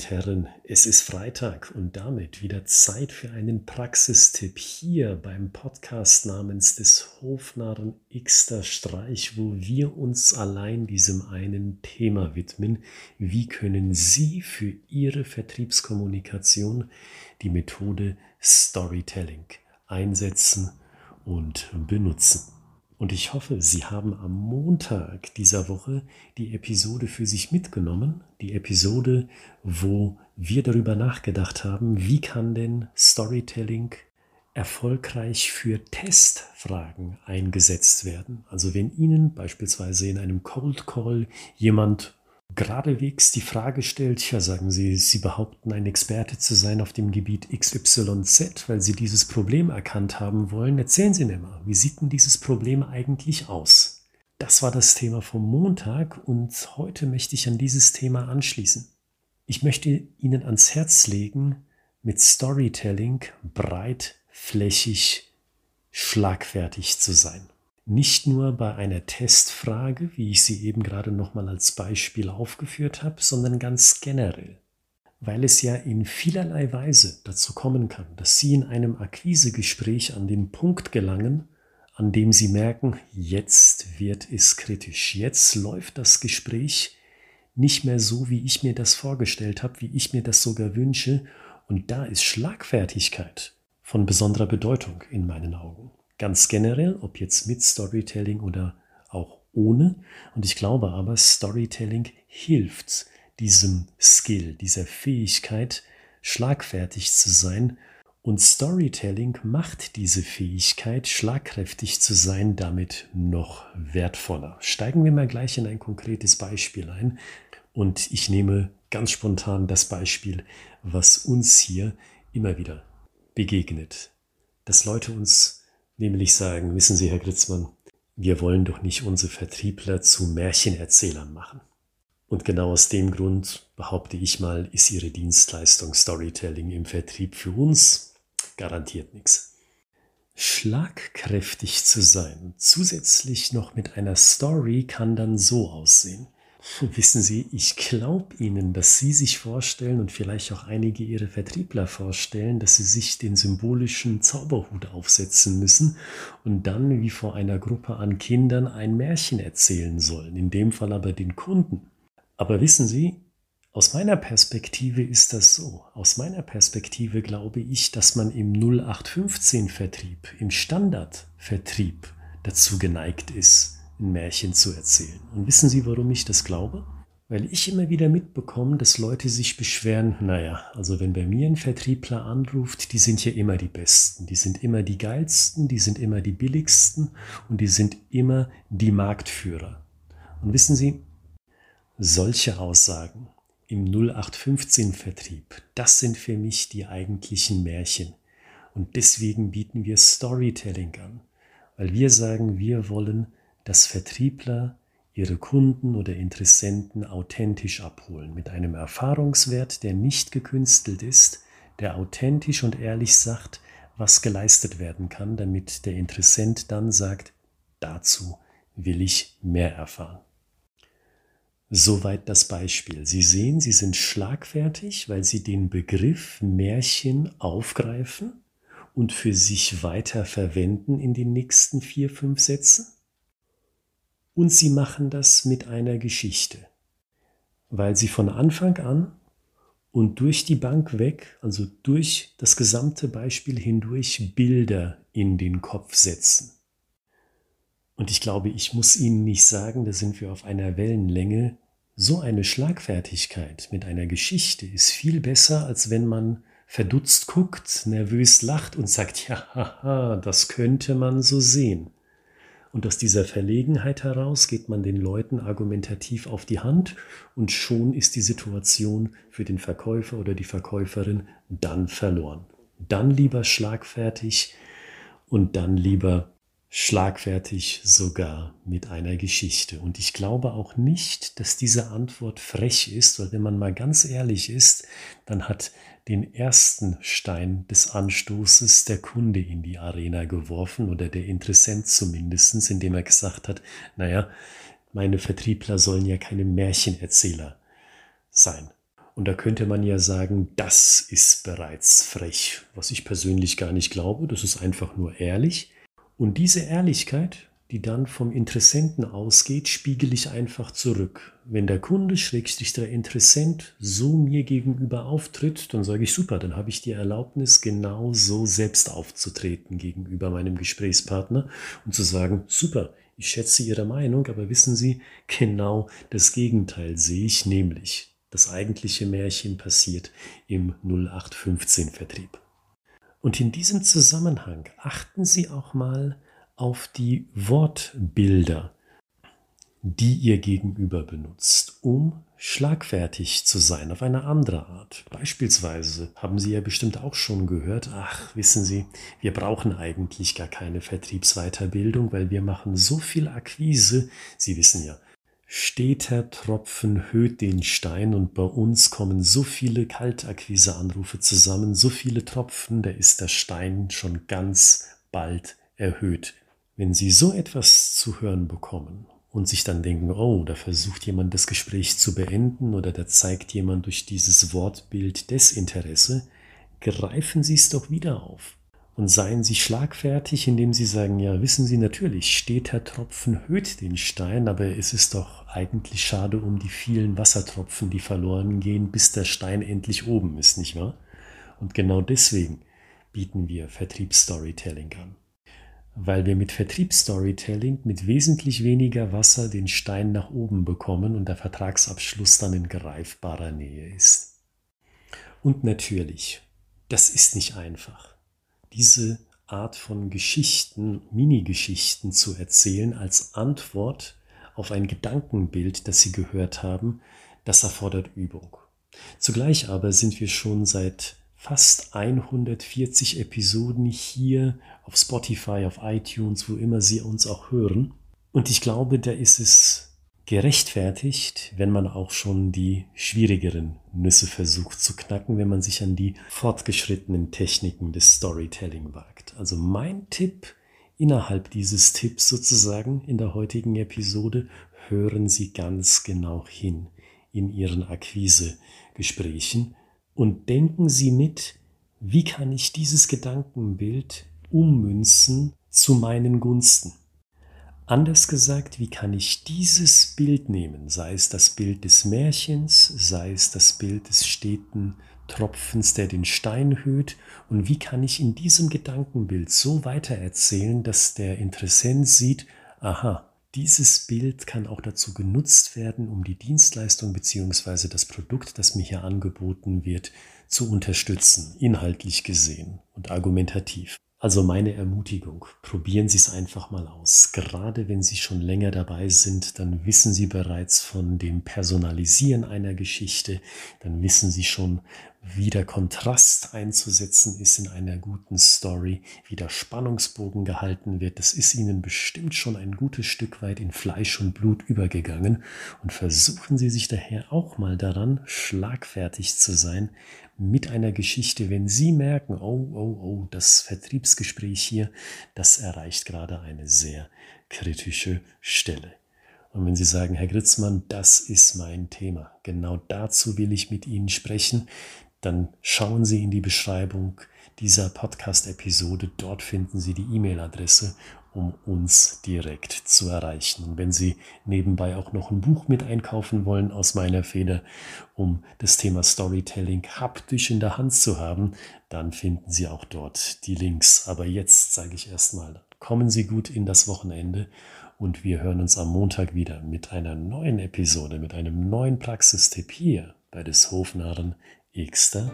und Herren, es ist Freitag und damit wieder Zeit für einen Praxistipp hier beim Podcast namens des Hofnarren Xter Streich, wo wir uns allein diesem einen Thema widmen. Wie können Sie für Ihre Vertriebskommunikation die Methode Storytelling einsetzen und benutzen? Und ich hoffe, Sie haben am Montag dieser Woche die Episode für sich mitgenommen. Die Episode, wo wir darüber nachgedacht haben, wie kann denn Storytelling erfolgreich für Testfragen eingesetzt werden. Also wenn Ihnen beispielsweise in einem Cold Call jemand geradewegs die Frage stellt, ja sagen Sie, Sie behaupten ein Experte zu sein auf dem Gebiet XYZ, weil Sie dieses Problem erkannt haben wollen, erzählen Sie mir mal, wie sieht denn dieses Problem eigentlich aus? Das war das Thema vom Montag und heute möchte ich an dieses Thema anschließen. Ich möchte Ihnen ans Herz legen, mit Storytelling breitflächig schlagfertig zu sein nicht nur bei einer Testfrage, wie ich sie eben gerade nochmal als Beispiel aufgeführt habe, sondern ganz generell. Weil es ja in vielerlei Weise dazu kommen kann, dass Sie in einem Akquisegespräch an den Punkt gelangen, an dem Sie merken, jetzt wird es kritisch, jetzt läuft das Gespräch nicht mehr so, wie ich mir das vorgestellt habe, wie ich mir das sogar wünsche, und da ist Schlagfertigkeit von besonderer Bedeutung in meinen Augen. Ganz generell, ob jetzt mit Storytelling oder auch ohne. Und ich glaube aber, Storytelling hilft diesem Skill, dieser Fähigkeit, schlagfertig zu sein. Und Storytelling macht diese Fähigkeit, schlagkräftig zu sein, damit noch wertvoller. Steigen wir mal gleich in ein konkretes Beispiel ein. Und ich nehme ganz spontan das Beispiel, was uns hier immer wieder begegnet. Dass Leute uns nämlich sagen, wissen Sie, Herr Gritzmann, wir wollen doch nicht unsere Vertriebler zu Märchenerzählern machen. Und genau aus dem Grund, behaupte ich mal, ist Ihre Dienstleistung Storytelling im Vertrieb für uns garantiert nichts. Schlagkräftig zu sein, zusätzlich noch mit einer Story, kann dann so aussehen. Wissen Sie, ich glaube Ihnen, dass Sie sich vorstellen und vielleicht auch einige Ihrer Vertriebler vorstellen, dass Sie sich den symbolischen Zauberhut aufsetzen müssen und dann wie vor einer Gruppe an Kindern ein Märchen erzählen sollen, in dem Fall aber den Kunden. Aber wissen Sie, aus meiner Perspektive ist das so. Aus meiner Perspektive glaube ich, dass man im 0815-Vertrieb, im Standardvertrieb dazu geneigt ist, ein Märchen zu erzählen. Und wissen Sie, warum ich das glaube? Weil ich immer wieder mitbekomme, dass Leute sich beschweren, naja, also wenn bei mir ein Vertriebler anruft, die sind ja immer die Besten, die sind immer die geilsten, die sind immer die billigsten und die sind immer die Marktführer. Und wissen Sie, solche Aussagen im 0815-Vertrieb, das sind für mich die eigentlichen Märchen. Und deswegen bieten wir Storytelling an, weil wir sagen, wir wollen dass Vertriebler ihre Kunden oder Interessenten authentisch abholen, mit einem Erfahrungswert, der nicht gekünstelt ist, der authentisch und ehrlich sagt, was geleistet werden kann, damit der Interessent dann sagt, dazu will ich mehr erfahren. Soweit das Beispiel. Sie sehen, Sie sind schlagfertig, weil Sie den Begriff Märchen aufgreifen und für sich weiter verwenden in den nächsten vier, fünf Sätzen. Und sie machen das mit einer Geschichte, weil sie von Anfang an und durch die Bank weg, also durch das gesamte Beispiel hindurch, Bilder in den Kopf setzen. Und ich glaube, ich muss Ihnen nicht sagen, da sind wir auf einer Wellenlänge. So eine Schlagfertigkeit mit einer Geschichte ist viel besser, als wenn man verdutzt guckt, nervös lacht und sagt, ja, haha, das könnte man so sehen. Und aus dieser Verlegenheit heraus geht man den Leuten argumentativ auf die Hand und schon ist die Situation für den Verkäufer oder die Verkäuferin dann verloren. Dann lieber schlagfertig und dann lieber schlagfertig sogar mit einer Geschichte. Und ich glaube auch nicht, dass diese Antwort frech ist, weil wenn man mal ganz ehrlich ist, dann hat den ersten Stein des Anstoßes der Kunde in die Arena geworfen oder der Interessent zumindest, indem er gesagt hat, naja, meine Vertriebler sollen ja keine Märchenerzähler sein. Und da könnte man ja sagen, das ist bereits frech, was ich persönlich gar nicht glaube, das ist einfach nur ehrlich. Und diese Ehrlichkeit, die dann vom Interessenten ausgeht, spiegel ich einfach zurück. Wenn der Kunde, Schrägstrich der Interessent, so mir gegenüber auftritt, dann sage ich super, dann habe ich die Erlaubnis, genau so selbst aufzutreten gegenüber meinem Gesprächspartner und zu sagen, super, ich schätze Ihre Meinung, aber wissen Sie, genau das Gegenteil sehe ich, nämlich das eigentliche Märchen passiert im 0815-Vertrieb. Und in diesem Zusammenhang achten Sie auch mal auf die Wortbilder, die ihr gegenüber benutzt, um schlagfertig zu sein auf eine andere Art. Beispielsweise haben Sie ja bestimmt auch schon gehört, ach, wissen Sie, wir brauchen eigentlich gar keine Vertriebsweiterbildung, weil wir machen so viel Akquise. Sie wissen ja, steter Tropfen höht den Stein und bei uns kommen so viele Kaltakquise-Anrufe zusammen, so viele Tropfen, da ist der Stein schon ganz bald erhöht. Wenn Sie so etwas zu hören bekommen und sich dann denken, oh, da versucht jemand das Gespräch zu beenden oder da zeigt jemand durch dieses Wortbild Desinteresse, greifen Sie es doch wieder auf und seien Sie schlagfertig, indem Sie sagen, ja, wissen Sie natürlich, steter Tropfen höht den Stein, aber es ist doch eigentlich schade um die vielen Wassertropfen, die verloren gehen, bis der Stein endlich oben ist, nicht wahr? Und genau deswegen bieten wir Vertriebsstorytelling an weil wir mit Vertriebsstorytelling mit wesentlich weniger Wasser den Stein nach oben bekommen und der Vertragsabschluss dann in greifbarer Nähe ist. Und natürlich, das ist nicht einfach. Diese Art von Geschichten, Mini-Geschichten zu erzählen als Antwort auf ein Gedankenbild, das Sie gehört haben, das erfordert Übung. Zugleich aber sind wir schon seit fast 140 Episoden hier auf Spotify, auf iTunes, wo immer Sie uns auch hören. Und ich glaube, da ist es gerechtfertigt, wenn man auch schon die schwierigeren Nüsse versucht zu knacken, wenn man sich an die fortgeschrittenen Techniken des Storytelling wagt. Also mein Tipp innerhalb dieses Tipps sozusagen in der heutigen Episode, hören Sie ganz genau hin in Ihren Akquisegesprächen und denken Sie mit, wie kann ich dieses Gedankenbild ummünzen zu meinen Gunsten? Anders gesagt, wie kann ich dieses Bild nehmen, sei es das Bild des Märchens, sei es das Bild des steten Tropfens, der den Stein höht, und wie kann ich in diesem Gedankenbild so weitererzählen, dass der Interessent sieht, aha, dieses Bild kann auch dazu genutzt werden, um die Dienstleistung bzw. das Produkt, das mir hier angeboten wird, zu unterstützen, inhaltlich gesehen und argumentativ. Also meine Ermutigung, probieren Sie es einfach mal aus. Gerade wenn Sie schon länger dabei sind, dann wissen Sie bereits von dem Personalisieren einer Geschichte, dann wissen Sie schon, wie der Kontrast einzusetzen ist in einer guten Story, wie der Spannungsbogen gehalten wird. Das ist Ihnen bestimmt schon ein gutes Stück weit in Fleisch und Blut übergegangen. Und versuchen Sie sich daher auch mal daran, schlagfertig zu sein mit einer Geschichte, wenn Sie merken, oh, oh, oh, das Vertriebsgespräch hier, das erreicht gerade eine sehr kritische Stelle. Und wenn Sie sagen, Herr Gritzmann, das ist mein Thema, genau dazu will ich mit Ihnen sprechen, dann schauen Sie in die Beschreibung dieser Podcast-Episode. Dort finden Sie die E-Mail-Adresse, um uns direkt zu erreichen. Und wenn Sie nebenbei auch noch ein Buch mit einkaufen wollen aus meiner Feder, um das Thema Storytelling haptisch in der Hand zu haben, dann finden Sie auch dort die Links. Aber jetzt sage ich erstmal, kommen Sie gut in das Wochenende und wir hören uns am Montag wieder mit einer neuen Episode, mit einem neuen Praxistipp hier bei des Hofnarren x da.